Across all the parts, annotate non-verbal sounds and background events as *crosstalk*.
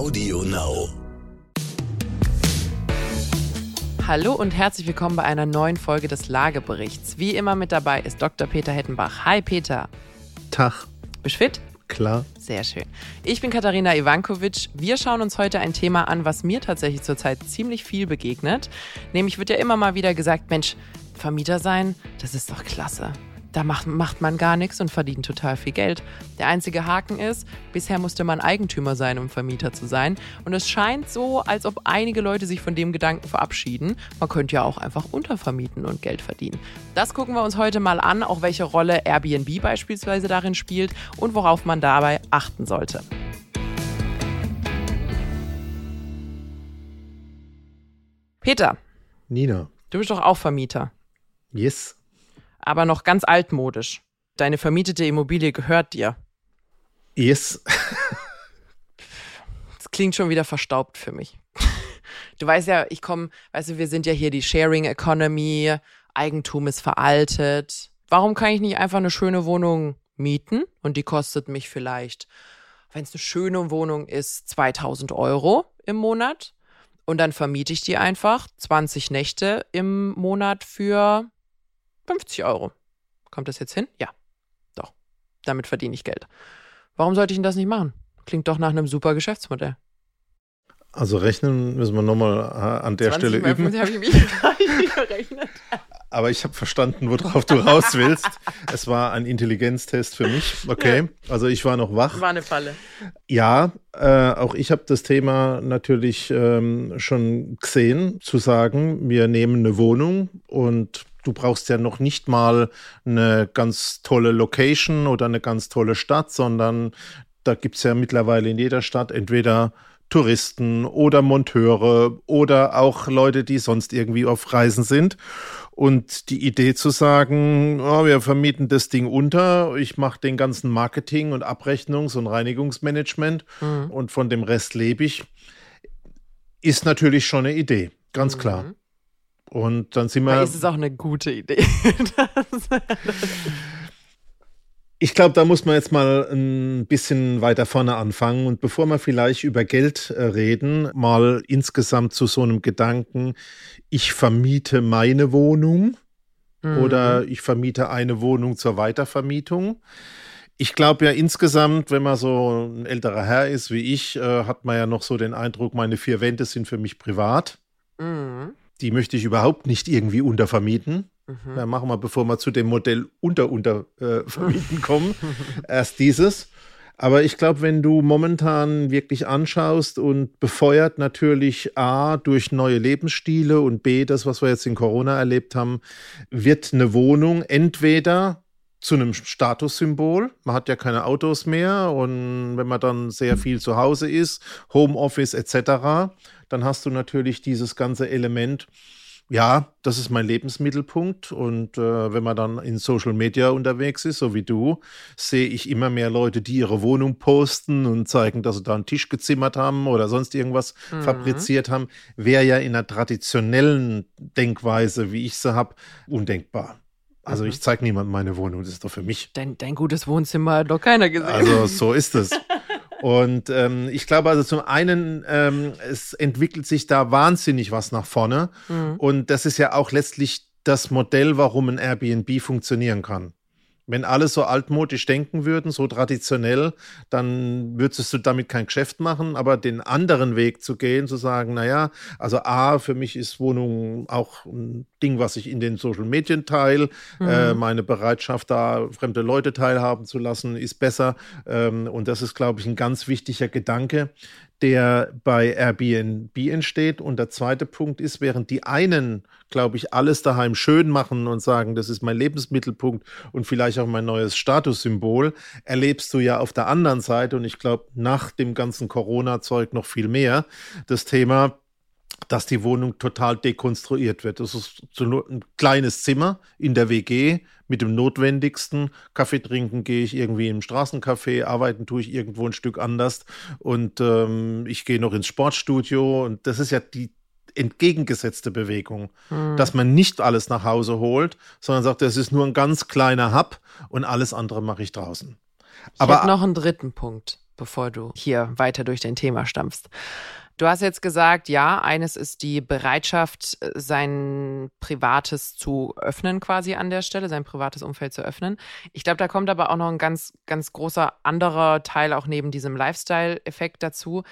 Audio Now. Hallo und herzlich willkommen bei einer neuen Folge des Lageberichts. Wie immer mit dabei ist Dr. Peter Hettenbach. Hi Peter. Tag. Bist fit? Klar. Sehr schön. Ich bin Katharina Ivankovic. Wir schauen uns heute ein Thema an, was mir tatsächlich zurzeit ziemlich viel begegnet. Nämlich wird ja immer mal wieder gesagt, Mensch, Vermieter sein, das ist doch klasse. Da macht, macht man gar nichts und verdient total viel Geld. Der einzige Haken ist, bisher musste man Eigentümer sein, um Vermieter zu sein. Und es scheint so, als ob einige Leute sich von dem Gedanken verabschieden. Man könnte ja auch einfach untervermieten und Geld verdienen. Das gucken wir uns heute mal an, auch welche Rolle Airbnb beispielsweise darin spielt und worauf man dabei achten sollte. Peter, Nina. du bist doch auch Vermieter. Yes. Aber noch ganz altmodisch. Deine vermietete Immobilie gehört dir. Yes. Das klingt schon wieder verstaubt für mich. Du weißt ja, ich komme, weißt du, wir sind ja hier die Sharing Economy, Eigentum ist veraltet. Warum kann ich nicht einfach eine schöne Wohnung mieten und die kostet mich vielleicht, wenn es eine schöne Wohnung ist, 2000 Euro im Monat und dann vermiete ich die einfach 20 Nächte im Monat für 50 Euro. Kommt das jetzt hin? Ja. Doch. Damit verdiene ich Geld. Warum sollte ich denn das nicht machen? Klingt doch nach einem super Geschäftsmodell. Also rechnen müssen wir nochmal äh, an der 20 Stelle üben. 50 habe ich mich *laughs* gerechnet. Aber ich habe verstanden, worauf du raus willst. es war ein Intelligenztest für mich. Okay. Also ich war noch wach. War eine Falle. Ja, äh, auch ich habe das Thema natürlich ähm, schon gesehen, zu sagen, wir nehmen eine Wohnung und du brauchst ja noch nicht mal eine ganz tolle Location oder eine ganz tolle Stadt, sondern da gibt es ja mittlerweile in jeder Stadt entweder Touristen oder Monteure oder auch Leute, die sonst irgendwie auf Reisen sind. Und die Idee zu sagen, oh, wir vermieten das Ding unter, ich mache den ganzen Marketing und Abrechnungs- und Reinigungsmanagement Mhm. und von dem Rest lebe ich, ist natürlich schon eine Idee, ganz klar. Mhm. Und dann sind Aber wir. ist es auch eine gute Idee. *laughs* Ich glaube, da muss man jetzt mal ein bisschen weiter vorne anfangen. Und bevor wir vielleicht über Geld äh, reden, mal insgesamt zu so einem Gedanken, ich vermiete meine Wohnung oder ich vermiete eine Wohnung zur Weitervermietung. Ich glaube ja insgesamt, wenn man so ein älterer Herr ist wie ich, äh, hat man ja noch so den Eindruck, meine vier Wände sind für mich privat. Mhm. Die möchte ich überhaupt nicht irgendwie untervermieten. Mhm. Ja, machen wir, bevor wir zu dem Modell unter unter äh, vermieten kommen, *laughs* erst dieses. Aber ich glaube, wenn du momentan wirklich anschaust und befeuert natürlich A durch neue Lebensstile und B das, was wir jetzt in Corona erlebt haben, wird eine Wohnung entweder zu einem Statussymbol. Man hat ja keine Autos mehr und wenn man dann sehr viel zu Hause ist, Homeoffice etc., dann hast du natürlich dieses ganze Element, ja, das ist mein Lebensmittelpunkt. Und äh, wenn man dann in Social Media unterwegs ist, so wie du, sehe ich immer mehr Leute, die ihre Wohnung posten und zeigen, dass sie da einen Tisch gezimmert haben oder sonst irgendwas Mhm. fabriziert haben. Wäre ja in einer traditionellen Denkweise, wie ich sie habe, undenkbar. Also Mhm. ich zeige niemandem meine Wohnung, das ist doch für mich. Dein, dein gutes Wohnzimmer hat doch keiner gesehen. Also so *laughs* ist es. Und ähm, ich glaube also zum einen, ähm, es entwickelt sich da wahnsinnig was nach vorne. Mhm. Und das ist ja auch letztlich das Modell, warum ein Airbnb funktionieren kann. Wenn alle so altmodisch denken würden, so traditionell, dann würdest du damit kein Geschäft machen. Aber den anderen Weg zu gehen, zu sagen, naja, also A, für mich ist Wohnung auch ein Ding, was ich in den Social Medien teile. Äh, meine Bereitschaft, da fremde Leute teilhaben zu lassen, ist besser. Ähm, und das ist, glaube ich, ein ganz wichtiger Gedanke, der bei Airbnb entsteht. Und der zweite Punkt ist, während die einen, glaube ich, alles daheim schön machen und sagen, das ist mein Lebensmittelpunkt und vielleicht auch mein neues Statussymbol, erlebst du ja auf der anderen Seite, und ich glaube, nach dem ganzen Corona-Zeug noch viel mehr, das Thema, dass die Wohnung total dekonstruiert wird. Das ist so nur ein kleines Zimmer in der WG mit dem Notwendigsten. Kaffee trinken gehe ich irgendwie im Straßencafé, arbeiten tue ich irgendwo ein Stück anders und ähm, ich gehe noch ins Sportstudio und das ist ja die entgegengesetzte Bewegung, dass man nicht alles nach Hause holt, sondern sagt, das ist nur ein ganz kleiner Hub und alles andere mache ich draußen. Ich hätte noch einen dritten Punkt. Bevor du hier weiter durch dein Thema stampfst. Du hast jetzt gesagt, ja, eines ist die Bereitschaft, sein Privates zu öffnen, quasi an der Stelle, sein privates Umfeld zu öffnen. Ich glaube, da kommt aber auch noch ein ganz, ganz großer anderer Teil auch neben diesem Lifestyle-Effekt dazu.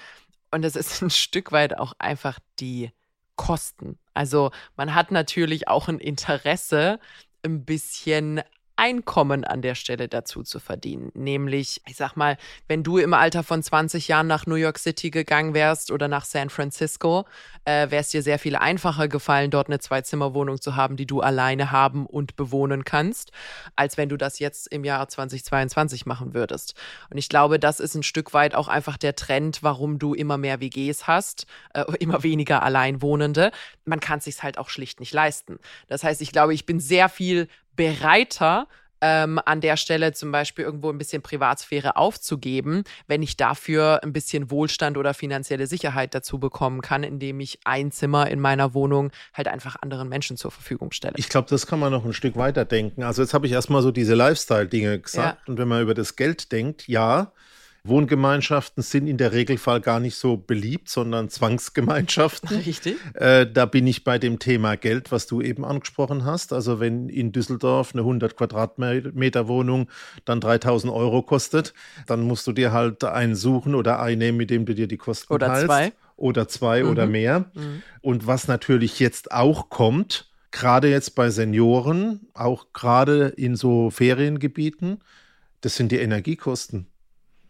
Und es ist *laughs* ein Stück weit auch einfach die Kosten. Also man hat natürlich auch ein Interesse, ein bisschen Einkommen an der Stelle dazu zu verdienen. Nämlich, ich sag mal, wenn du im Alter von 20 Jahren nach New York City gegangen wärst oder nach San Francisco, äh, wäre es dir sehr viel einfacher gefallen, dort eine Zwei-Zimmer-Wohnung zu haben, die du alleine haben und bewohnen kannst, als wenn du das jetzt im Jahr 2022 machen würdest. Und ich glaube, das ist ein Stück weit auch einfach der Trend, warum du immer mehr WGs hast, äh, *laughs* immer weniger Alleinwohnende. Man kann es sich halt auch schlicht nicht leisten. Das heißt, ich glaube, ich bin sehr viel bereiter, ähm, an der Stelle zum Beispiel irgendwo ein bisschen Privatsphäre aufzugeben, wenn ich dafür ein bisschen Wohlstand oder finanzielle Sicherheit dazu bekommen kann, indem ich ein Zimmer in meiner Wohnung halt einfach anderen Menschen zur Verfügung stelle. Ich glaube, das kann man noch ein Stück weiter denken. Also jetzt habe ich erstmal so diese Lifestyle-Dinge gesagt ja. und wenn man über das Geld denkt, ja, Wohngemeinschaften sind in der Regelfall gar nicht so beliebt, sondern Zwangsgemeinschaften. *laughs* Richtig. Äh, da bin ich bei dem Thema Geld, was du eben angesprochen hast. Also wenn in Düsseldorf eine 100 Quadratmeter Wohnung dann 3000 Euro kostet, dann musst du dir halt einen suchen oder einnehmen, mit dem du dir die Kosten oder teilst. Zwei. Oder zwei mhm. oder mehr. Mhm. Und was natürlich jetzt auch kommt, gerade jetzt bei Senioren, auch gerade in so Feriengebieten, das sind die Energiekosten.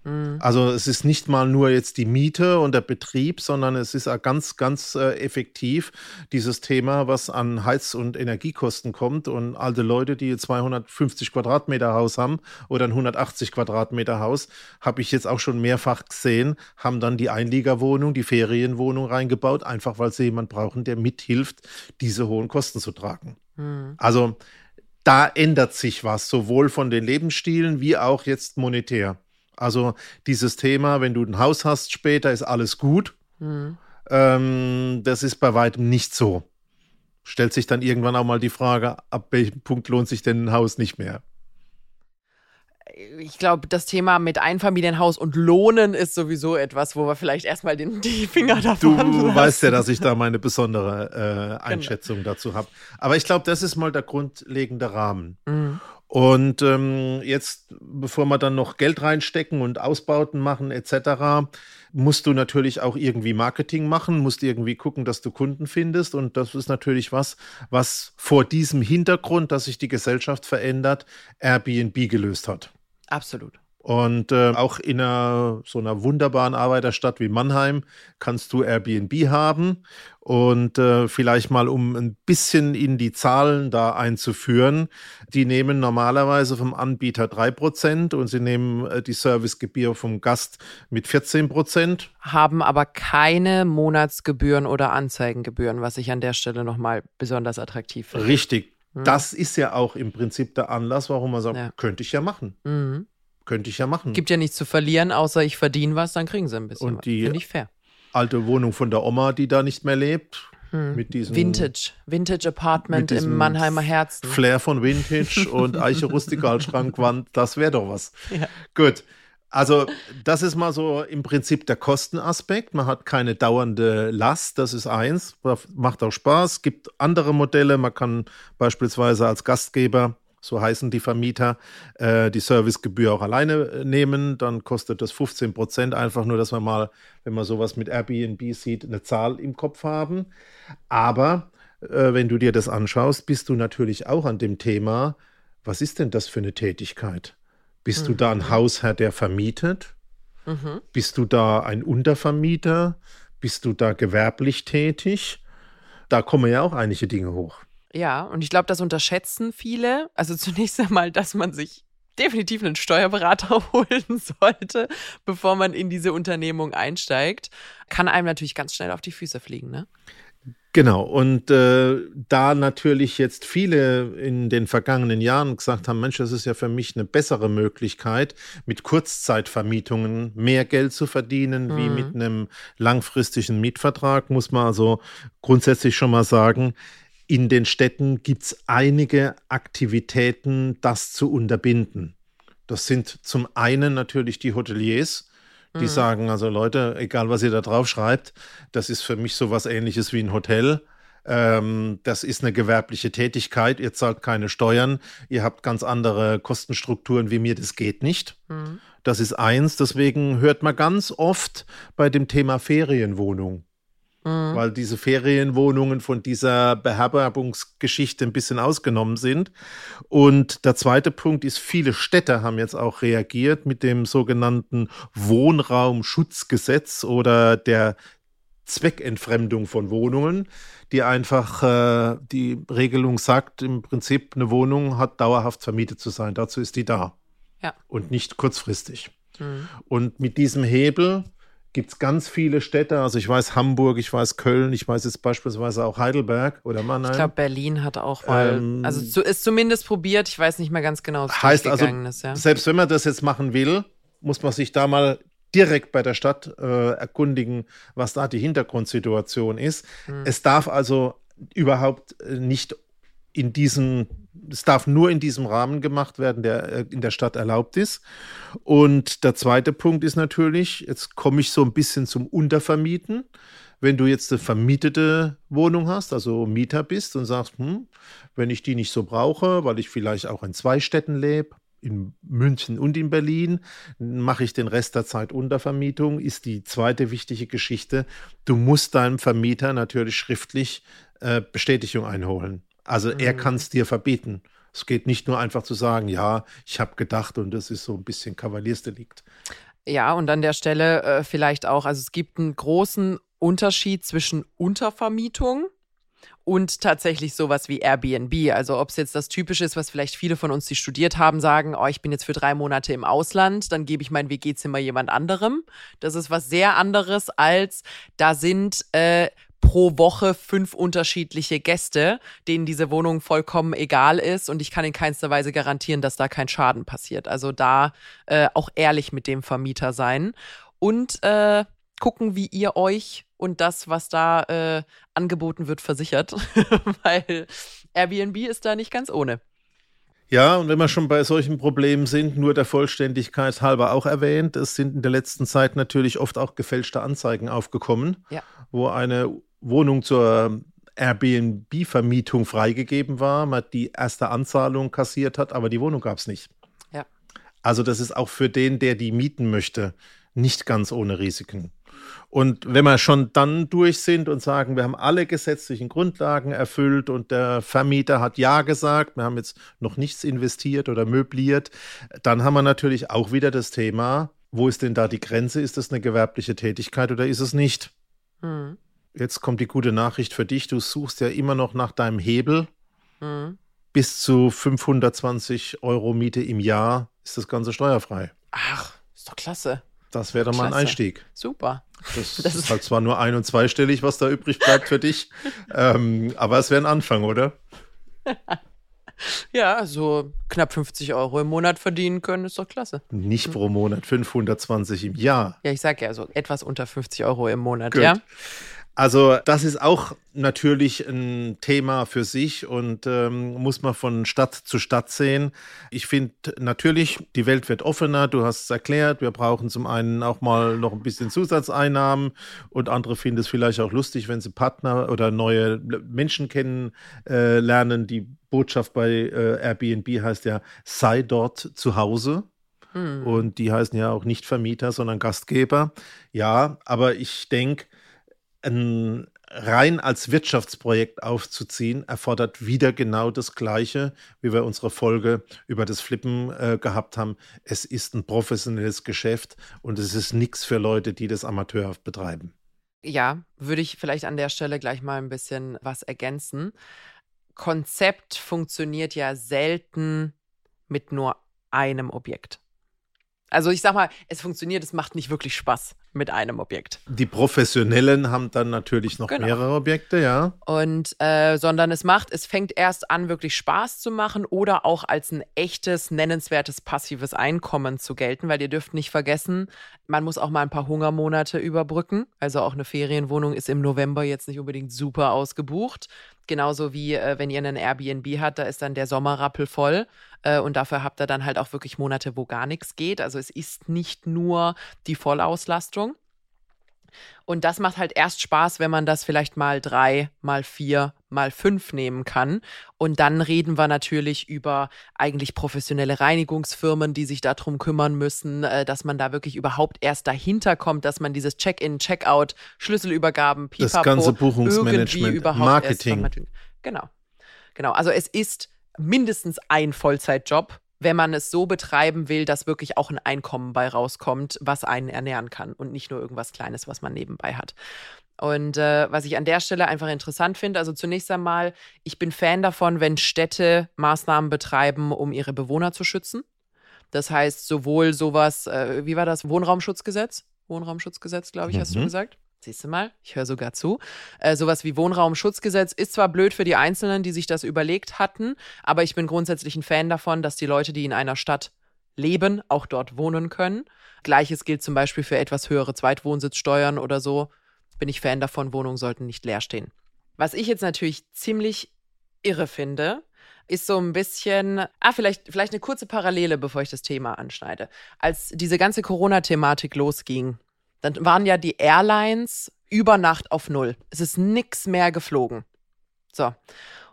Mhm. Also es ist nicht mal nur jetzt die Miete und der Betrieb, sondern es ist auch ganz, ganz äh, effektiv dieses Thema, was an Heiz- und Energiekosten kommt. Und alte Leute, die 250 Quadratmeter Haus haben oder ein 180 Quadratmeter Haus, habe ich jetzt auch schon mehrfach gesehen, haben dann die Einliegerwohnung, die Ferienwohnung reingebaut, einfach weil sie jemand brauchen, der mithilft, diese hohen Kosten zu tragen. Mhm. Also da ändert sich was, sowohl von den Lebensstilen wie auch jetzt monetär. Also dieses Thema, wenn du ein Haus hast später, ist alles gut. Mhm. Ähm, das ist bei weitem nicht so. Stellt sich dann irgendwann auch mal die Frage, ab welchem Punkt lohnt sich denn ein Haus nicht mehr? ich glaube, das Thema mit Einfamilienhaus und Lohnen ist sowieso etwas, wo wir vielleicht erstmal den, die Finger davon Du lassen. weißt ja, dass ich da meine besondere äh, genau. Einschätzung genau. dazu habe. Aber ich glaube, das ist mal der grundlegende Rahmen. Mhm. Und ähm, jetzt, bevor wir dann noch Geld reinstecken und Ausbauten machen etc., musst du natürlich auch irgendwie Marketing machen, musst irgendwie gucken, dass du Kunden findest. Und das ist natürlich was, was vor diesem Hintergrund, dass sich die Gesellschaft verändert, Airbnb gelöst hat. Absolut. Und äh, auch in einer, so einer wunderbaren Arbeiterstadt wie Mannheim kannst du Airbnb haben. Und äh, vielleicht mal, um ein bisschen in die Zahlen da einzuführen, die nehmen normalerweise vom Anbieter 3% und sie nehmen äh, die Servicegebühr vom Gast mit 14%. Haben aber keine Monatsgebühren oder Anzeigengebühren, was ich an der Stelle nochmal besonders attraktiv finde. Richtig. Hm. Das ist ja auch im Prinzip der Anlass, warum man sagt, ja. könnte ich ja machen. Mhm. Könnte ich ja machen. Gibt ja nichts zu verlieren, außer ich verdiene was, dann kriegen sie ein bisschen. Und die Finde ich fair. alte Wohnung von der Oma, die da nicht mehr lebt, hm. mit diesem Vintage, Vintage Apartment im Mannheimer Herzen. Flair von Vintage und Eiche Rustikalschrankwand, *laughs* das wäre doch was. Ja. Gut. Also, das ist mal so im Prinzip der Kostenaspekt. Man hat keine dauernde Last, das ist eins. Macht auch Spaß. Gibt andere Modelle. Man kann beispielsweise als Gastgeber so heißen die Vermieter, äh, die Servicegebühr auch alleine äh, nehmen, dann kostet das 15 Prozent. Einfach nur, dass wir mal, wenn man sowas mit Airbnb sieht, eine Zahl im Kopf haben. Aber äh, wenn du dir das anschaust, bist du natürlich auch an dem Thema, was ist denn das für eine Tätigkeit? Bist mhm. du da ein mhm. Hausherr, der vermietet? Mhm. Bist du da ein Untervermieter? Bist du da gewerblich tätig? Da kommen ja auch einige Dinge hoch. Ja, und ich glaube, das unterschätzen viele. Also zunächst einmal, dass man sich definitiv einen Steuerberater *laughs* holen sollte, bevor man in diese Unternehmung einsteigt, kann einem natürlich ganz schnell auf die Füße fliegen, ne? Genau, und äh, da natürlich jetzt viele in den vergangenen Jahren gesagt haben, Mensch, das ist ja für mich eine bessere Möglichkeit, mit Kurzzeitvermietungen mehr Geld zu verdienen, mhm. wie mit einem langfristigen Mietvertrag, muss man also grundsätzlich schon mal sagen, in den Städten gibt es einige Aktivitäten, das zu unterbinden. Das sind zum einen natürlich die Hoteliers, Die mhm. sagen, also Leute, egal was ihr da drauf schreibt, das ist für mich sowas ähnliches wie ein Hotel. Ähm, das ist eine gewerbliche Tätigkeit. Ihr zahlt keine Steuern. Ihr habt ganz andere Kostenstrukturen wie mir. Das geht nicht. Mhm. Das ist eins. Deswegen hört man ganz oft bei dem Thema Ferienwohnung. Mhm. Weil diese Ferienwohnungen von dieser Beherbergungsgeschichte ein bisschen ausgenommen sind. Und der zweite Punkt ist, viele Städte haben jetzt auch reagiert mit dem sogenannten Wohnraumschutzgesetz oder der Zweckentfremdung von Wohnungen, die einfach äh, die Regelung sagt, im Prinzip eine Wohnung hat dauerhaft vermietet zu sein. Dazu ist die da. Ja. Und nicht kurzfristig. Mhm. Und mit diesem Hebel gibt es ganz viele Städte. Also ich weiß Hamburg, ich weiß Köln, ich weiß jetzt beispielsweise auch Heidelberg oder Mannheim. Ich glaube, Berlin hat auch mal, ähm, also ist zumindest probiert. Ich weiß nicht mehr ganz genau, was heißt also, ist. Ja. Selbst wenn man das jetzt machen will, muss man sich da mal direkt bei der Stadt äh, erkundigen, was da die Hintergrundsituation ist. Mhm. Es darf also überhaupt äh, nicht in diesem, es darf nur in diesem Rahmen gemacht werden, der äh, in der Stadt erlaubt ist. Und der zweite Punkt ist natürlich, jetzt komme ich so ein bisschen zum Untervermieten. Wenn du jetzt eine vermietete Wohnung hast, also Mieter bist und sagst, hm, wenn ich die nicht so brauche, weil ich vielleicht auch in zwei Städten lebe, in München und in Berlin, mache ich den Rest der Zeit Untervermietung, ist die zweite wichtige Geschichte. Du musst deinem Vermieter natürlich schriftlich äh, Bestätigung einholen. Also mhm. er kann es dir verbieten. Es geht nicht nur einfach zu sagen, ja, ich habe gedacht und das ist so ein bisschen Kavaliersdelikt. Ja, und an der Stelle äh, vielleicht auch, also es gibt einen großen Unterschied zwischen Untervermietung und tatsächlich sowas wie Airbnb. Also ob es jetzt das Typische ist, was vielleicht viele von uns, die studiert haben, sagen, oh, ich bin jetzt für drei Monate im Ausland, dann gebe ich mein WG-Zimmer jemand anderem. Das ist was sehr anderes als da sind äh, pro Woche fünf unterschiedliche Gäste, denen diese Wohnung vollkommen egal ist und ich kann in keinster Weise garantieren, dass da kein Schaden passiert. Also da äh, auch ehrlich mit dem Vermieter sein und äh, gucken, wie ihr euch und das, was da äh, angeboten wird, versichert, *laughs* weil Airbnb ist da nicht ganz ohne. Ja, und wenn wir schon bei solchen Problemen sind, nur der Vollständigkeit halber auch erwähnt, es sind in der letzten Zeit natürlich oft auch gefälschte Anzeigen aufgekommen, ja. wo eine Wohnung zur Airbnb-Vermietung freigegeben war, man die erste Anzahlung kassiert hat, aber die Wohnung gab es nicht. Ja. Also das ist auch für den, der die mieten möchte, nicht ganz ohne Risiken. Und wenn wir schon dann durch sind und sagen, wir haben alle gesetzlichen Grundlagen erfüllt und der Vermieter hat Ja gesagt, wir haben jetzt noch nichts investiert oder möbliert, dann haben wir natürlich auch wieder das Thema, wo ist denn da die Grenze? Ist das eine gewerbliche Tätigkeit oder ist es nicht? Mhm. Jetzt kommt die gute Nachricht für dich. Du suchst ja immer noch nach deinem Hebel. Mhm. Bis zu 520 Euro Miete im Jahr ist das Ganze steuerfrei. Ach, ist doch klasse. Das wäre doch mal ein Einstieg. Super. Das, *laughs* das ist halt zwar nur ein- und zweistellig, was da übrig bleibt für dich, *laughs* ähm, aber es wäre ein Anfang, oder? *laughs* ja, so knapp 50 Euro im Monat verdienen können, ist doch klasse. Nicht pro Monat, 520 im Jahr. Ja, ich sag ja, so etwas unter 50 Euro im Monat, Gut. ja. Also das ist auch natürlich ein Thema für sich und ähm, muss man von Stadt zu Stadt sehen. Ich finde natürlich, die Welt wird offener, du hast es erklärt, wir brauchen zum einen auch mal noch ein bisschen Zusatzeinnahmen und andere finden es vielleicht auch lustig, wenn sie Partner oder neue Menschen kennenlernen. Äh, die Botschaft bei äh, Airbnb heißt ja, sei dort zu Hause. Hm. Und die heißen ja auch nicht Vermieter, sondern Gastgeber. Ja, aber ich denke, ein rein als Wirtschaftsprojekt aufzuziehen, erfordert wieder genau das Gleiche, wie wir unsere Folge über das Flippen äh, gehabt haben. Es ist ein professionelles Geschäft und es ist nichts für Leute, die das amateurhaft betreiben. Ja, würde ich vielleicht an der Stelle gleich mal ein bisschen was ergänzen. Konzept funktioniert ja selten mit nur einem Objekt. Also ich sag mal, es funktioniert, es macht nicht wirklich Spaß mit einem Objekt. Die Professionellen haben dann natürlich noch genau. mehrere Objekte, ja. Und äh, sondern es macht, es fängt erst an, wirklich Spaß zu machen oder auch als ein echtes, nennenswertes passives Einkommen zu gelten, weil ihr dürft nicht vergessen, man muss auch mal ein paar Hungermonate überbrücken. Also auch eine Ferienwohnung ist im November jetzt nicht unbedingt super ausgebucht. Genauso wie äh, wenn ihr einen Airbnb habt, da ist dann der Sommerrappel voll. Äh, und dafür habt ihr dann halt auch wirklich Monate, wo gar nichts geht. Also es ist nicht nur die Vollauslastung. Und das macht halt erst Spaß, wenn man das vielleicht mal drei, mal vier, mal fünf nehmen kann. Und dann reden wir natürlich über eigentlich professionelle Reinigungsfirmen, die sich darum kümmern müssen, äh, dass man da wirklich überhaupt erst dahinter kommt, dass man dieses Check-in, Check-out, Schlüsselübergaben, Pipapo, das ganze Buchungsmanagement, überhaupt Marketing. Erst genau. Genau. Also es ist mindestens ein Vollzeitjob wenn man es so betreiben will, dass wirklich auch ein Einkommen bei rauskommt, was einen ernähren kann und nicht nur irgendwas Kleines, was man nebenbei hat. Und äh, was ich an der Stelle einfach interessant finde, also zunächst einmal, ich bin Fan davon, wenn Städte Maßnahmen betreiben, um ihre Bewohner zu schützen. Das heißt, sowohl sowas, äh, wie war das, Wohnraumschutzgesetz? Wohnraumschutzgesetz, glaube ich, mhm. hast du mhm. gesagt? Siehst du mal, ich höre sogar zu. Äh, sowas wie Wohnraumschutzgesetz ist zwar blöd für die Einzelnen, die sich das überlegt hatten, aber ich bin grundsätzlich ein Fan davon, dass die Leute, die in einer Stadt leben, auch dort wohnen können. Gleiches gilt zum Beispiel für etwas höhere Zweitwohnsitzsteuern oder so. Bin ich Fan davon, Wohnungen sollten nicht leer stehen. Was ich jetzt natürlich ziemlich irre finde, ist so ein bisschen, ah, vielleicht, vielleicht eine kurze Parallele, bevor ich das Thema anschneide. Als diese ganze Corona-Thematik losging, dann waren ja die Airlines über Nacht auf Null. Es ist nichts mehr geflogen. So.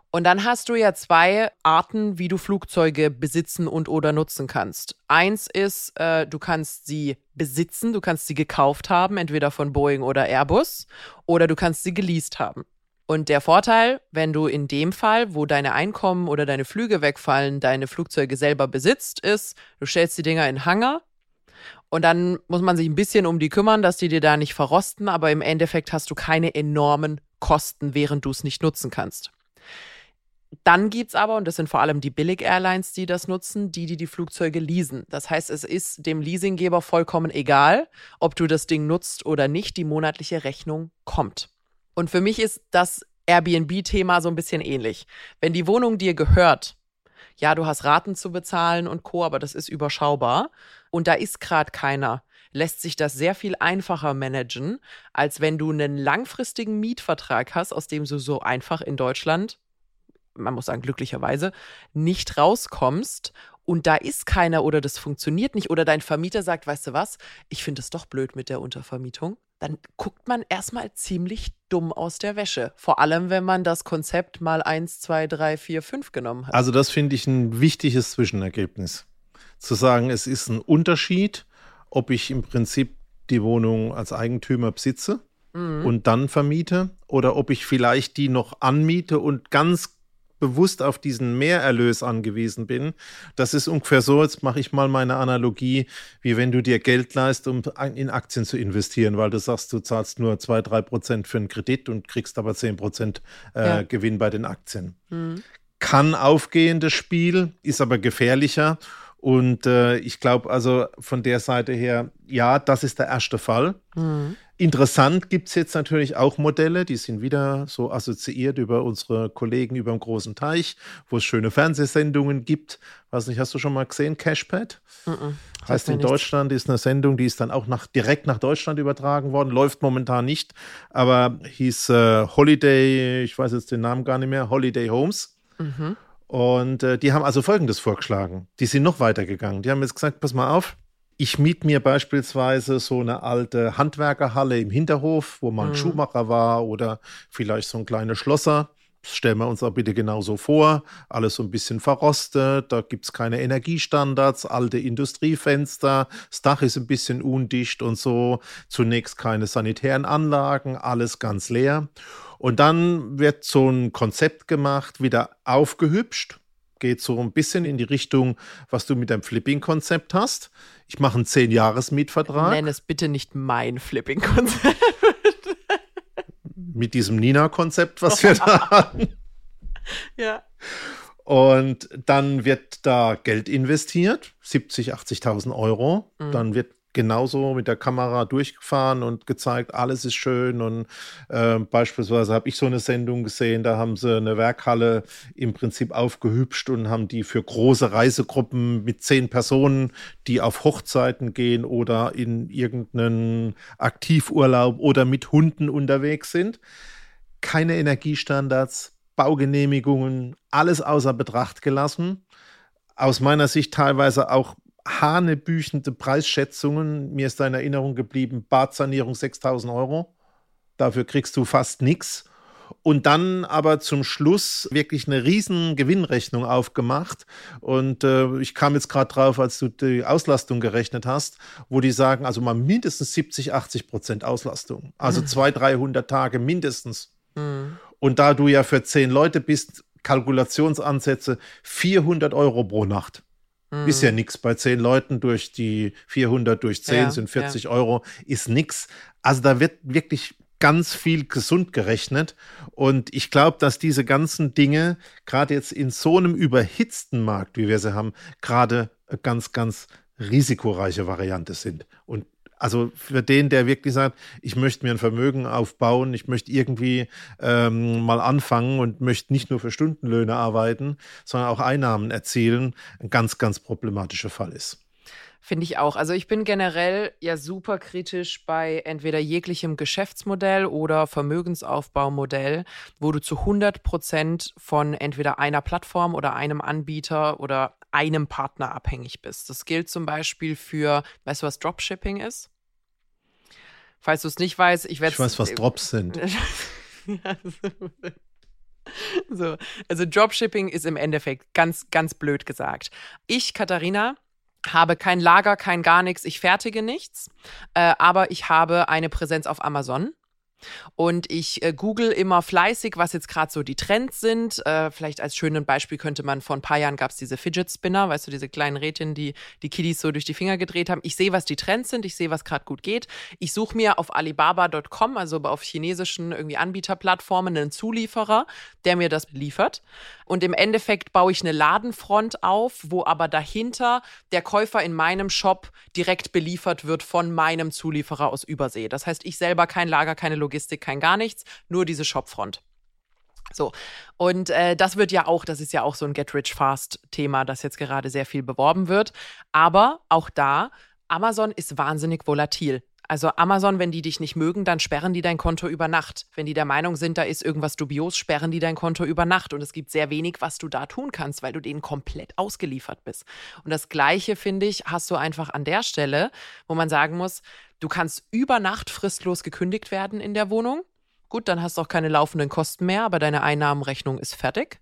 Und dann hast du ja zwei Arten, wie du Flugzeuge besitzen und oder nutzen kannst. Eins ist, äh, du kannst sie besitzen, du kannst sie gekauft haben, entweder von Boeing oder Airbus, oder du kannst sie geleast haben. Und der Vorteil, wenn du in dem Fall, wo deine Einkommen oder deine Flüge wegfallen, deine Flugzeuge selber besitzt, ist, du stellst die Dinger in Hangar, und dann muss man sich ein bisschen um die kümmern, dass die dir da nicht verrosten, aber im Endeffekt hast du keine enormen Kosten, während du es nicht nutzen kannst. Dann gibt's aber, und das sind vor allem die Billig-Airlines, die das nutzen, die, die die Flugzeuge leasen. Das heißt, es ist dem Leasinggeber vollkommen egal, ob du das Ding nutzt oder nicht, die monatliche Rechnung kommt. Und für mich ist das Airbnb-Thema so ein bisschen ähnlich. Wenn die Wohnung dir gehört, ja, du hast Raten zu bezahlen und Co., aber das ist überschaubar. Und da ist gerade keiner lässt sich das sehr viel einfacher managen, als wenn du einen langfristigen Mietvertrag hast, aus dem du so einfach in Deutschland, man muss sagen glücklicherweise, nicht rauskommst und da ist keiner oder das funktioniert nicht oder dein Vermieter sagt, weißt du was, ich finde es doch blöd mit der Untervermietung dann guckt man erstmal ziemlich dumm aus der Wäsche. Vor allem, wenn man das Konzept mal 1, 2, 3, 4, 5 genommen hat. Also das finde ich ein wichtiges Zwischenergebnis. Zu sagen, es ist ein Unterschied, ob ich im Prinzip die Wohnung als Eigentümer besitze mhm. und dann vermiete oder ob ich vielleicht die noch anmiete und ganz bewusst auf diesen Mehrerlös angewiesen bin. Das ist ungefähr so, jetzt mache ich mal meine Analogie, wie wenn du dir Geld leist, um in Aktien zu investieren, weil du sagst, du zahlst nur 2, 3 Prozent für einen Kredit und kriegst aber 10 Prozent äh, ja. Gewinn bei den Aktien. Mhm. Kann aufgehen, das Spiel, ist aber gefährlicher. Und äh, ich glaube also von der Seite her, ja, das ist der erste Fall. Mhm. Interessant gibt es jetzt natürlich auch Modelle, die sind wieder so assoziiert über unsere Kollegen über dem großen Teich, wo es schöne Fernsehsendungen gibt. Weiß nicht, hast du schon mal gesehen, Cashpad? Mm -mm, heißt in Deutschland ist eine Sendung, die ist dann auch nach, direkt nach Deutschland übertragen worden, läuft momentan nicht, aber hieß äh, Holiday, ich weiß jetzt den Namen gar nicht mehr, Holiday Homes. Mhm. Und äh, die haben also Folgendes vorgeschlagen. Die sind noch weitergegangen. Die haben jetzt gesagt, pass mal auf, ich miete mir beispielsweise so eine alte Handwerkerhalle im Hinterhof, wo mal ein mhm. Schuhmacher war oder vielleicht so ein kleiner Schlosser. Das stellen wir uns auch bitte genauso vor. Alles so ein bisschen verrostet, da gibt es keine Energiestandards, alte Industriefenster, das Dach ist ein bisschen undicht und so. Zunächst keine sanitären Anlagen, alles ganz leer. Und dann wird so ein Konzept gemacht, wieder aufgehübscht geht so ein bisschen in die Richtung, was du mit deinem Flipping-Konzept hast. Ich mache einen 10-Jahres-Mietvertrag. Nenn es bitte nicht mein Flipping-Konzept. *laughs* mit diesem Nina-Konzept, was wir da *laughs* hatten. Ja. Und dann wird da Geld investiert, 70, 80.000 Euro. Mhm. Dann wird genauso mit der Kamera durchgefahren und gezeigt, alles ist schön. Und äh, beispielsweise habe ich so eine Sendung gesehen, da haben sie eine Werkhalle im Prinzip aufgehübscht und haben die für große Reisegruppen mit zehn Personen, die auf Hochzeiten gehen oder in irgendeinen Aktivurlaub oder mit Hunden unterwegs sind. Keine Energiestandards, Baugenehmigungen, alles außer Betracht gelassen. Aus meiner Sicht teilweise auch hanebüchende Preisschätzungen. Mir ist da in Erinnerung geblieben, Badsanierung 6000 Euro. Dafür kriegst du fast nichts. Und dann aber zum Schluss wirklich eine riesen Gewinnrechnung aufgemacht. Und äh, ich kam jetzt gerade drauf, als du die Auslastung gerechnet hast, wo die sagen, also mal mindestens 70, 80 Prozent Auslastung. Also mhm. 200, 300 Tage mindestens. Mhm. Und da du ja für zehn Leute bist, Kalkulationsansätze 400 Euro pro Nacht. Mhm. Ist ja nichts. Bei zehn Leuten durch die 400 durch 10 ja, sind 40 ja. Euro, ist nichts. Also da wird wirklich ganz viel gesund gerechnet. Und ich glaube, dass diese ganzen Dinge, gerade jetzt in so einem überhitzten Markt, wie wir sie haben, gerade ganz, ganz risikoreiche Variante sind. Und also für den, der wirklich sagt, ich möchte mir ein Vermögen aufbauen, ich möchte irgendwie ähm, mal anfangen und möchte nicht nur für Stundenlöhne arbeiten, sondern auch Einnahmen erzielen, ein ganz, ganz problematischer Fall ist. Finde ich auch. Also ich bin generell ja super kritisch bei entweder jeglichem Geschäftsmodell oder Vermögensaufbaumodell, wo du zu 100 Prozent von entweder einer Plattform oder einem Anbieter oder einem Partner abhängig bist. Das gilt zum Beispiel für, weißt du, was Dropshipping ist? Falls du es nicht weißt, ich werde Ich weiß, was Drops sind. *laughs* so, also Dropshipping ist im Endeffekt ganz, ganz blöd gesagt. Ich, Katharina, habe kein Lager, kein gar nichts, ich fertige nichts, äh, aber ich habe eine Präsenz auf Amazon. Und ich äh, google immer fleißig, was jetzt gerade so die Trends sind. Äh, vielleicht als schönen Beispiel könnte man, vor ein paar Jahren gab es diese Fidget Spinner, weißt du, diese kleinen Rädchen, die die Kiddies so durch die Finger gedreht haben. Ich sehe, was die Trends sind, ich sehe, was gerade gut geht. Ich suche mir auf Alibaba.com, also auf chinesischen irgendwie Anbieterplattformen, einen Zulieferer, der mir das liefert. Und im Endeffekt baue ich eine Ladenfront auf, wo aber dahinter der Käufer in meinem Shop direkt beliefert wird von meinem Zulieferer aus Übersee. Das heißt, ich selber kein Lager, keine Logistik, kein gar nichts, nur diese Shopfront. So, und äh, das wird ja auch, das ist ja auch so ein Get-Rich-Fast-Thema, das jetzt gerade sehr viel beworben wird. Aber auch da, Amazon ist wahnsinnig volatil. Also Amazon, wenn die dich nicht mögen, dann sperren die dein Konto über Nacht. Wenn die der Meinung sind, da ist irgendwas dubios, sperren die dein Konto über Nacht. Und es gibt sehr wenig, was du da tun kannst, weil du denen komplett ausgeliefert bist. Und das Gleiche, finde ich, hast du einfach an der Stelle, wo man sagen muss, du kannst über Nacht fristlos gekündigt werden in der Wohnung. Gut, dann hast du auch keine laufenden Kosten mehr, aber deine Einnahmenrechnung ist fertig.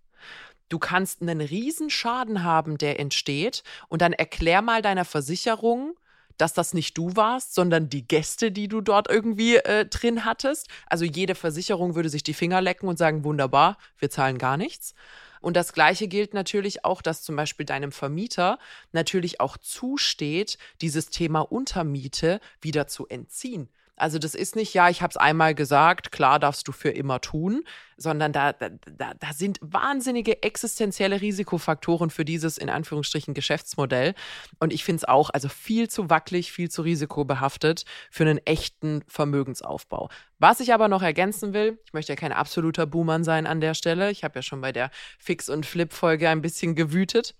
Du kannst einen Riesenschaden haben, der entsteht. Und dann erklär mal deiner Versicherung, dass das nicht du warst, sondern die Gäste, die du dort irgendwie äh, drin hattest. Also jede Versicherung würde sich die Finger lecken und sagen, wunderbar, wir zahlen gar nichts. Und das Gleiche gilt natürlich auch, dass zum Beispiel deinem Vermieter natürlich auch zusteht, dieses Thema Untermiete wieder zu entziehen. Also das ist nicht, ja, ich habe es einmal gesagt, klar darfst du für immer tun, sondern da, da, da sind wahnsinnige existenzielle Risikofaktoren für dieses in Anführungsstrichen Geschäftsmodell. Und ich finde es auch also viel zu wackelig, viel zu risikobehaftet für einen echten Vermögensaufbau. Was ich aber noch ergänzen will, ich möchte ja kein absoluter Boomer sein an der Stelle. Ich habe ja schon bei der Fix- und Flip-Folge ein bisschen gewütet.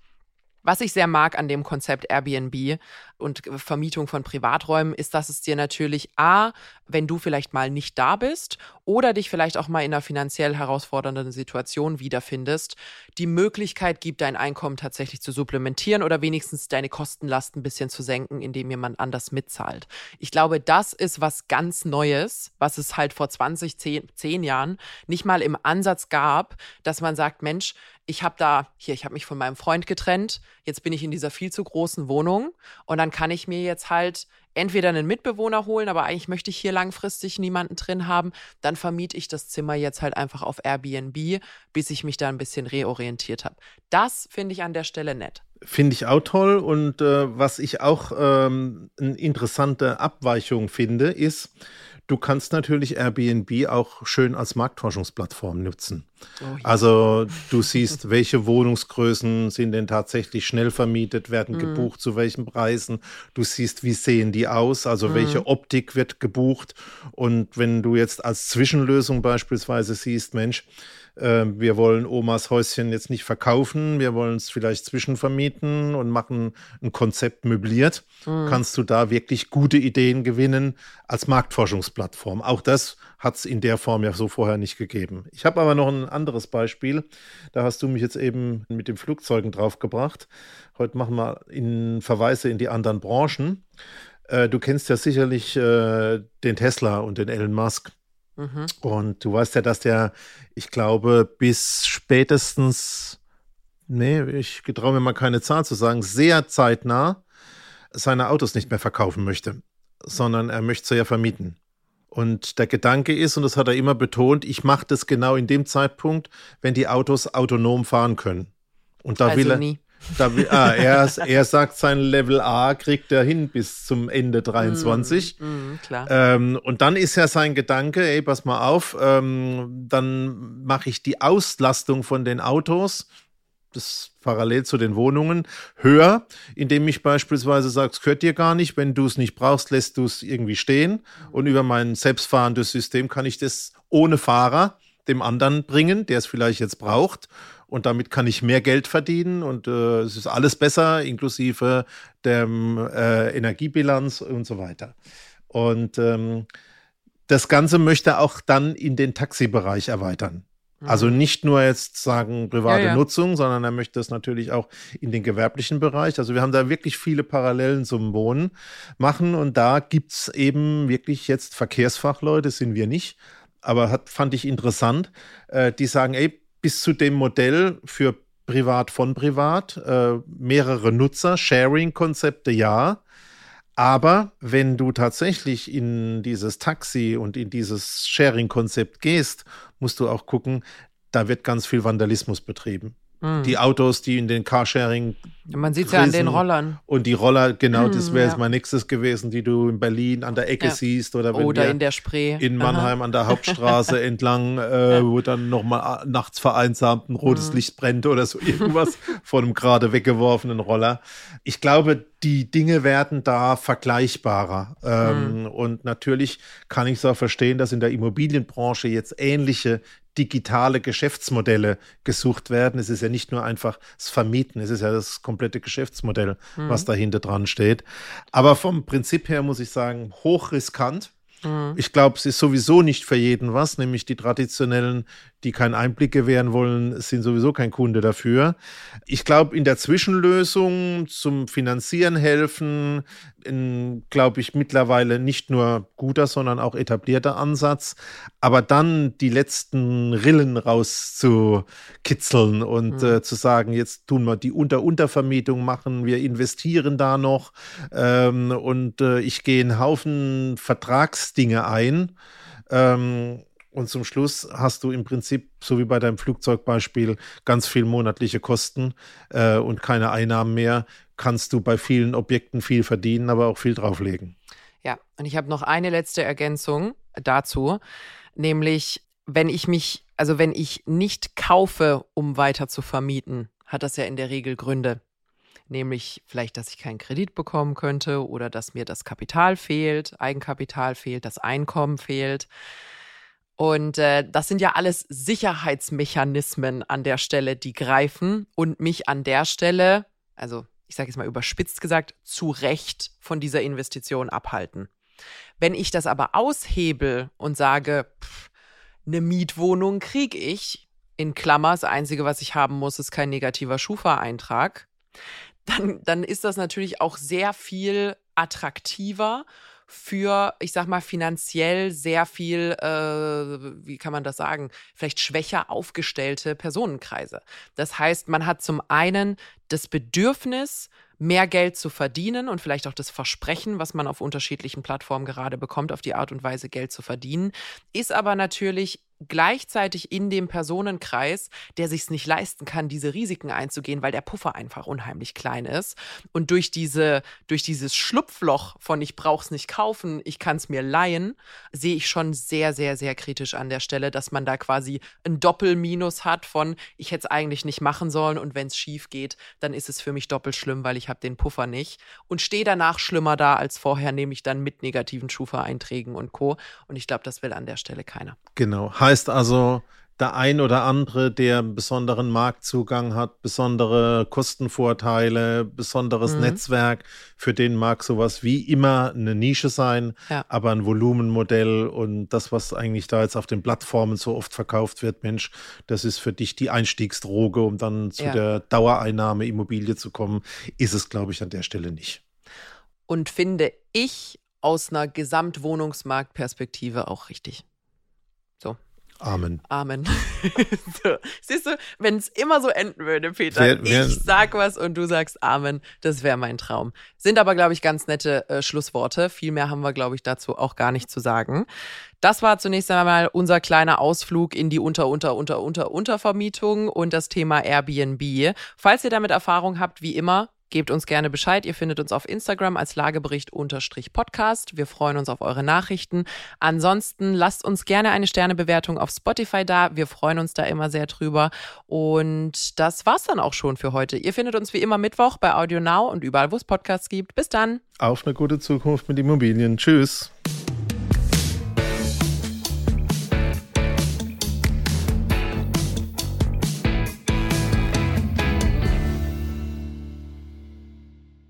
Was ich sehr mag an dem Konzept Airbnb und Vermietung von Privaträumen ist, dass es dir natürlich A, wenn du vielleicht mal nicht da bist oder dich vielleicht auch mal in einer finanziell herausfordernden Situation wiederfindest, die Möglichkeit gibt, dein Einkommen tatsächlich zu supplementieren oder wenigstens deine Kostenlast ein bisschen zu senken, indem jemand anders mitzahlt. Ich glaube, das ist was ganz Neues, was es halt vor 20, 10, 10 Jahren nicht mal im Ansatz gab, dass man sagt, Mensch, ich habe da, hier, ich habe mich von meinem Freund getrennt, jetzt bin ich in dieser viel zu großen Wohnung und dann kann ich mir jetzt halt entweder einen Mitbewohner holen, aber eigentlich möchte ich hier langfristig niemanden drin haben, dann vermiete ich das Zimmer jetzt halt einfach auf Airbnb, bis ich mich da ein bisschen reorientiert habe. Das finde ich an der Stelle nett. Finde ich auch toll und äh, was ich auch ähm, eine interessante Abweichung finde, ist, du kannst natürlich Airbnb auch schön als Marktforschungsplattform nutzen. Oh, ja. Also du siehst, *laughs* welche Wohnungsgrößen sind denn tatsächlich schnell vermietet, werden mhm. gebucht, zu welchen Preisen. Du siehst, wie sehen die aus, also mhm. welche Optik wird gebucht. Und wenn du jetzt als Zwischenlösung beispielsweise siehst, Mensch, äh, wir wollen Omas Häuschen jetzt nicht verkaufen, wir wollen es vielleicht zwischenvermieten und machen ein Konzept möbliert, mhm. kannst du da wirklich gute Ideen gewinnen als Marktforschungsplattform. Auch das hat es in der Form ja so vorher nicht gegeben. Ich habe aber noch ein anderes Beispiel. Da hast du mich jetzt eben mit den Flugzeugen draufgebracht. Heute machen wir in Verweise in die anderen Branchen. Äh, du kennst ja sicherlich äh, den Tesla und den Elon Musk. Mhm. Und du weißt ja, dass der, ich glaube, bis spätestens, nee, ich getraue mir mal keine Zahl zu sagen, sehr zeitnah seine Autos nicht mehr verkaufen möchte, sondern er möchte sie ja vermieten. Und der Gedanke ist, und das hat er immer betont, ich mache das genau in dem Zeitpunkt, wenn die Autos autonom fahren können. Und da also will er. Nie. Da, ah, er, er sagt, sein Level A kriegt er hin bis zum Ende 23. Mm, mm, ähm, und dann ist ja sein Gedanke, ey, pass mal auf, ähm, dann mache ich die Auslastung von den Autos, das parallel zu den Wohnungen, höher, indem ich beispielsweise sage, es gehört dir gar nicht, wenn du es nicht brauchst, lässt du es irgendwie stehen. Und über mein selbstfahrendes System kann ich das ohne Fahrer dem anderen bringen, der es vielleicht jetzt braucht und damit kann ich mehr Geld verdienen und äh, es ist alles besser, inklusive der äh, Energiebilanz und so weiter. Und ähm, das Ganze möchte auch dann in den Taxibereich erweitern. Mhm. Also nicht nur jetzt sagen private ja, ja. Nutzung, sondern er möchte es natürlich auch in den gewerblichen Bereich. Also wir haben da wirklich viele Parallelen zum Wohnen machen und da gibt es eben wirklich jetzt Verkehrsfachleute, sind wir nicht, aber hat, fand ich interessant, äh, die sagen, ey, bis zu dem Modell für privat von privat, äh, mehrere Nutzer, Sharing-Konzepte ja. Aber wenn du tatsächlich in dieses Taxi und in dieses Sharing-Konzept gehst, musst du auch gucken, da wird ganz viel Vandalismus betrieben. Mhm. Die Autos, die in den Carsharing. Man sieht es ja an den Rollern. Und die Roller, genau, das wäre mhm, ja. jetzt mein nächstes gewesen, die du in Berlin an der Ecke ja. siehst. Oder, oder in der Spree. In Mannheim Aha. an der Hauptstraße *laughs* entlang, äh, wo dann nochmal nachts vereinsamt ein rotes mhm. Licht brennt oder so irgendwas *laughs* von einem gerade weggeworfenen Roller. Ich glaube, die Dinge werden da vergleichbarer. Ähm, mhm. Und natürlich kann ich es auch verstehen, dass in der Immobilienbranche jetzt ähnliche digitale Geschäftsmodelle gesucht werden. Es ist ja nicht nur einfach das Vermieten, es ist ja das komplette Geschäftsmodell, mhm. was dahinter dran steht. Aber vom Prinzip her muss ich sagen, hochriskant. Mhm. Ich glaube, es ist sowieso nicht für jeden was, nämlich die traditionellen die keinen Einblick gewähren wollen, sind sowieso kein Kunde dafür. Ich glaube, in der Zwischenlösung zum Finanzieren helfen, glaube ich, mittlerweile nicht nur guter, sondern auch etablierter Ansatz. Aber dann die letzten Rillen rauszukitzeln und mhm. äh, zu sagen, jetzt tun wir die Unter-Untervermietung machen, wir investieren da noch ähm, und äh, ich gehe einen Haufen Vertragsdinge ein. Ähm, und zum Schluss hast du im Prinzip, so wie bei deinem Flugzeugbeispiel, ganz viel monatliche Kosten äh, und keine Einnahmen mehr. Kannst du bei vielen Objekten viel verdienen, aber auch viel drauflegen. Ja, und ich habe noch eine letzte Ergänzung dazu, nämlich wenn ich mich, also wenn ich nicht kaufe, um weiter zu vermieten, hat das ja in der Regel Gründe. Nämlich vielleicht, dass ich keinen Kredit bekommen könnte oder dass mir das Kapital fehlt, Eigenkapital fehlt, das Einkommen fehlt. Und äh, das sind ja alles Sicherheitsmechanismen an der Stelle, die greifen und mich an der Stelle, also ich sage jetzt mal überspitzt gesagt, zu Recht von dieser Investition abhalten. Wenn ich das aber aushebel und sage, pff, eine Mietwohnung kriege ich, in Klammer, das Einzige, was ich haben muss, ist kein negativer Schufa-Eintrag, dann, dann ist das natürlich auch sehr viel attraktiver für, ich sag mal, finanziell sehr viel, äh, wie kann man das sagen, vielleicht schwächer aufgestellte Personenkreise. Das heißt, man hat zum einen das Bedürfnis, mehr Geld zu verdienen und vielleicht auch das Versprechen, was man auf unterschiedlichen Plattformen gerade bekommt, auf die Art und Weise Geld zu verdienen, ist aber natürlich gleichzeitig in dem Personenkreis, der sich es nicht leisten kann, diese Risiken einzugehen, weil der Puffer einfach unheimlich klein ist. Und durch diese, durch dieses Schlupfloch von ich brauch's nicht kaufen, ich kann es mir leihen, sehe ich schon sehr, sehr, sehr kritisch an der Stelle, dass man da quasi ein Doppelminus hat von ich hätte es eigentlich nicht machen sollen und wenn es schief geht, dann ist es für mich doppelt schlimm, weil ich habe den Puffer nicht und stehe danach schlimmer da als vorher, nämlich dann mit negativen Schufa-Einträgen und Co. Und ich glaube, das will an der Stelle keiner. Genau. Also, der ein oder andere, der einen besonderen Marktzugang hat, besondere Kostenvorteile, besonderes mhm. Netzwerk, für den mag sowas wie immer eine Nische sein, ja. aber ein Volumenmodell und das, was eigentlich da jetzt auf den Plattformen so oft verkauft wird, Mensch, das ist für dich die Einstiegsdroge, um dann zu ja. der Dauereinnahme Immobilie zu kommen, ist es, glaube ich, an der Stelle nicht. Und finde ich aus einer Gesamtwohnungsmarktperspektive auch richtig. Amen. Amen. *laughs* so. Siehst du, wenn es immer so enden würde, Peter, wer, wer, ich sag was und du sagst Amen, das wäre mein Traum. Sind aber, glaube ich, ganz nette äh, Schlussworte. Viel mehr haben wir, glaube ich, dazu auch gar nicht zu sagen. Das war zunächst einmal unser kleiner Ausflug in die Unter, Unter, Unter, Unter, Untervermietung und das Thema Airbnb. Falls ihr damit Erfahrung habt, wie immer, Gebt uns gerne Bescheid. Ihr findet uns auf Instagram als Lagebericht-Podcast. Wir freuen uns auf eure Nachrichten. Ansonsten lasst uns gerne eine Sternebewertung auf Spotify da. Wir freuen uns da immer sehr drüber. Und das war's dann auch schon für heute. Ihr findet uns wie immer Mittwoch bei Audio Now und überall, wo es Podcasts gibt. Bis dann. Auf eine gute Zukunft mit Immobilien. Tschüss.